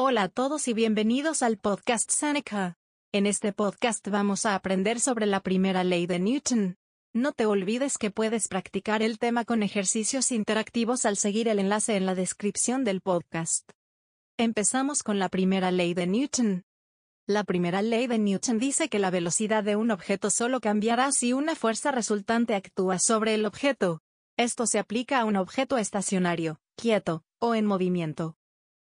Hola a todos y bienvenidos al podcast Seneca. En este podcast vamos a aprender sobre la primera ley de Newton. No te olvides que puedes practicar el tema con ejercicios interactivos al seguir el enlace en la descripción del podcast. Empezamos con la primera ley de Newton. La primera ley de Newton dice que la velocidad de un objeto solo cambiará si una fuerza resultante actúa sobre el objeto. Esto se aplica a un objeto estacionario, quieto, o en movimiento.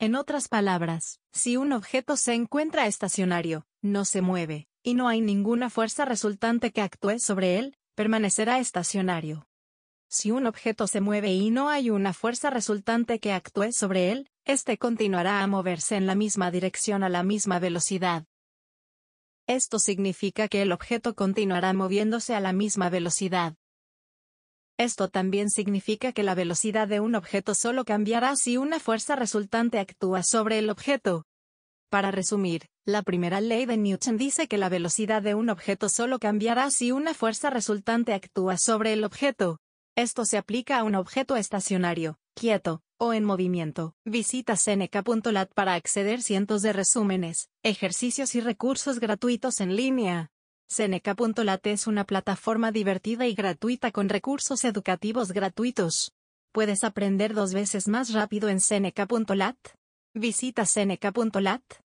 En otras palabras, si un objeto se encuentra estacionario, no se mueve, y no hay ninguna fuerza resultante que actúe sobre él, permanecerá estacionario. Si un objeto se mueve y no hay una fuerza resultante que actúe sobre él, éste continuará a moverse en la misma dirección a la misma velocidad. Esto significa que el objeto continuará moviéndose a la misma velocidad. Esto también significa que la velocidad de un objeto solo cambiará si una fuerza resultante actúa sobre el objeto. Para resumir, la primera ley de Newton dice que la velocidad de un objeto solo cambiará si una fuerza resultante actúa sobre el objeto. Esto se aplica a un objeto estacionario, quieto, o en movimiento. Visita seneca.lat para acceder cientos de resúmenes, ejercicios y recursos gratuitos en línea. Seneca.lat es una plataforma divertida y gratuita con recursos educativos gratuitos. ¿Puedes aprender dos veces más rápido en Seneca.lat? Visita Seneca.lat.